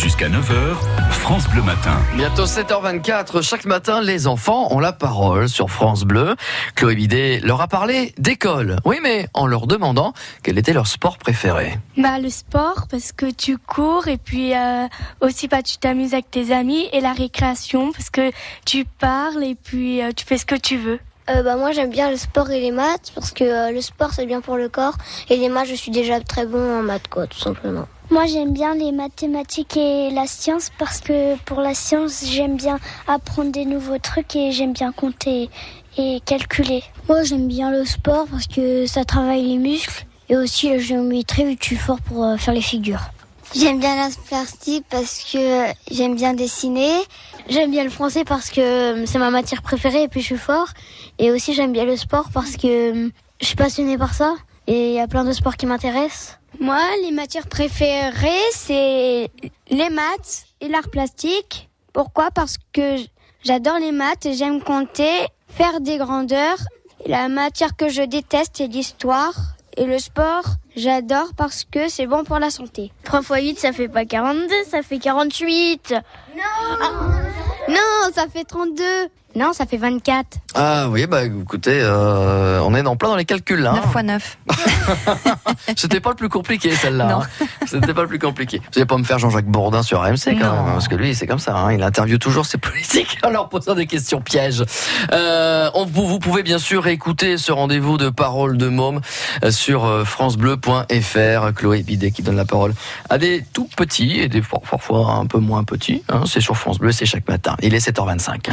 Jusqu'à 9h, France Bleu Matin. Bientôt 7h24, chaque matin, les enfants ont la parole sur France Bleu. Chloé Bidet leur a parlé d'école. Oui, mais en leur demandant quel était leur sport préféré. Bah le sport parce que tu cours et puis euh, aussi bah tu t'amuses avec tes amis et la récréation parce que tu parles et puis euh, tu fais ce que tu veux. Euh, bah moi j'aime bien le sport et les maths parce que euh, le sport c'est bien pour le corps et les maths je suis déjà très bon en maths quoi tout simplement. Moi j'aime bien les mathématiques et la science parce que pour la science j'aime bien apprendre des nouveaux trucs et j'aime bien compter et calculer. Moi j'aime bien le sport parce que ça travaille les muscles et aussi la géométrie vu que je suis fort pour euh, faire les figures. J'aime bien l'art plastique parce que j'aime bien dessiner. J'aime bien le français parce que euh, c'est ma matière préférée et puis je suis fort. Et aussi j'aime bien le sport parce que euh, je suis passionnée par ça et il y a plein de sports qui m'intéressent. Moi, les matières préférées, c'est les maths et l'art plastique. Pourquoi? Parce que j'adore les maths et j'aime compter, faire des grandeurs. La matière que je déteste, c'est l'histoire. Et le sport, j'adore parce que c'est bon pour la santé. 3 x 8, ça fait pas 42, ça fait 48. Non Non, ça fait 32. Non, ça fait 24. Ah oui, bah écoutez, euh, on est en plein dans les calculs là. 9 x 9. C'était pas le plus compliqué celle-là. hein. C'était pas le plus compliqué. Vous allez pas me faire Jean-Jacques Bourdin sur RMC quand Non. même, parce que lui c'est comme ça. hein. Il interviewe toujours ses politiques en leur posant des questions pièges. Euh, on, vous, vous pouvez bien sûr écouter ce rendez-vous de parole de môme euh, sur francebleu.fr. Chloé Bidet qui donne la parole à des tout petits et des parfois un peu moins petits. hein. C'est sur France Bleu, c'est chaque matin. Il est 7h25.